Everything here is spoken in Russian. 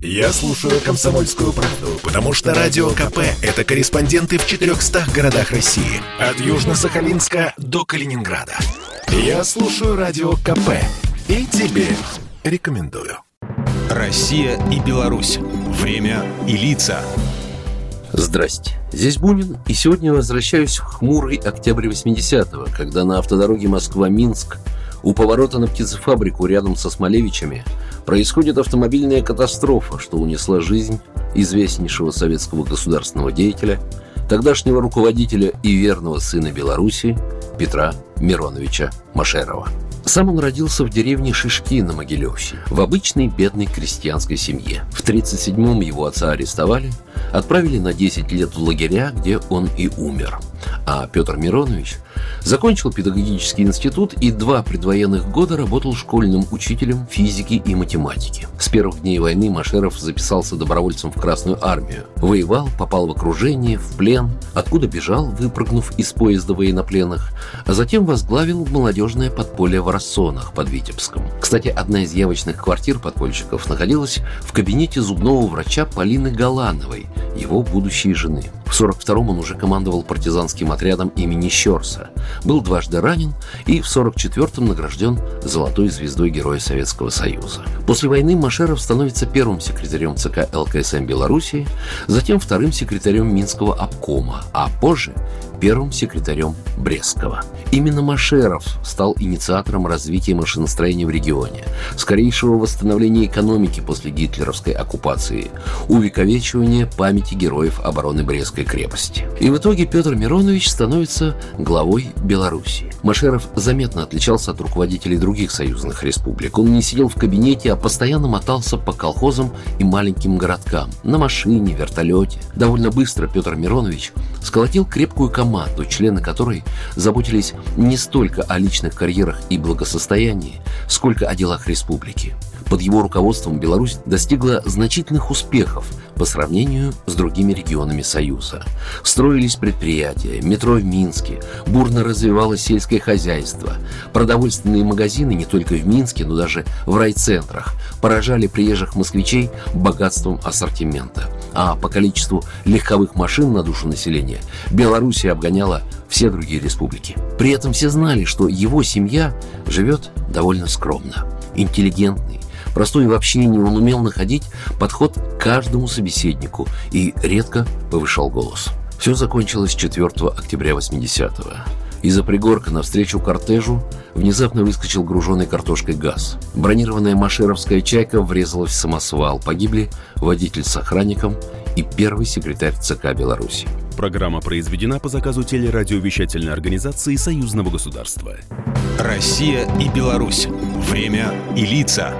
Я слушаю «Комсомольскую правду», потому что «Радио КП» — это корреспонденты в 400 городах России. От Южно-Сахалинска до Калининграда. Я слушаю «Радио КП» и тебе рекомендую. Россия и Беларусь. Время и лица. Здрасте, здесь Бунин, и сегодня возвращаюсь в хмурый октябрь 80-го, когда на автодороге Москва-Минск у поворота на птицефабрику рядом со Смолевичами происходит автомобильная катастрофа, что унесла жизнь известнейшего советского государственного деятеля, тогдашнего руководителя и верного сына Беларуси Петра Мироновича Машерова. Сам он родился в деревне Шишки на Могилевщине, в обычной бедной крестьянской семье. В 1937-м его отца арестовали, отправили на 10 лет в лагеря, где он и умер. А Петр Миронович закончил педагогический институт и два предвоенных года работал школьным учителем физики и математики. С первых дней войны Машеров записался добровольцем в Красную армию. Воевал, попал в окружение, в плен, откуда бежал, выпрыгнув из поезда военнопленных, а затем возглавил молодежное подполье в Рассонах под Витебском. Кстати, одна из явочных квартир подпольщиков находилась в кабинете зубного врача Полины Галановой, его будущей жены. В 42-м он уже командовал партизанским отрядом имени Щерса, был дважды ранен и в 44-м награжден Золотой звездой Героя Советского Союза. После войны Машеров становится первым секретарем ЦК ЛКСМ Белоруссии, затем вторым секретарем Минского обкома, а позже первым секретарем Брестского. Именно Машеров стал инициатором развития машиностроения в регионе, скорейшего восстановления экономики после гитлеровской оккупации, увековечивания памяти героев обороны Брестской крепости. И в итоге Петр Миронович становится главой Белоруссии. Машеров заметно отличался от руководителей других союзных республик. Он не сидел в кабинете, а постоянно мотался по колхозам и маленьким городкам. На машине, вертолете. Довольно быстро Петр Миронович сколотил крепкую команду, члены которой заботились не столько о личных карьерах и благосостоянии, сколько о делах республики. Под его руководством Беларусь достигла значительных успехов по сравнению с другими регионами Союза. Строились предприятия, метро в Минске, бурно развивалось сельское хозяйство. Продовольственные магазины не только в Минске, но даже в райцентрах поражали приезжих москвичей богатством ассортимента. А по количеству легковых машин на душу населения Белоруссия обгоняла все другие республики. При этом все знали, что его семья живет довольно скромно. Интеллигентный, Простой в общении он умел находить подход к каждому собеседнику и редко повышал голос. Все закончилось 4 октября 80-го. Из-за пригорка навстречу кортежу внезапно выскочил груженный картошкой газ. Бронированная машеровская «Чайка» врезалась в самосвал. Погибли водитель с охранником и первый секретарь ЦК Беларуси. Программа произведена по заказу телерадиовещательной организации Союзного государства. Россия и Беларусь. Время и лица.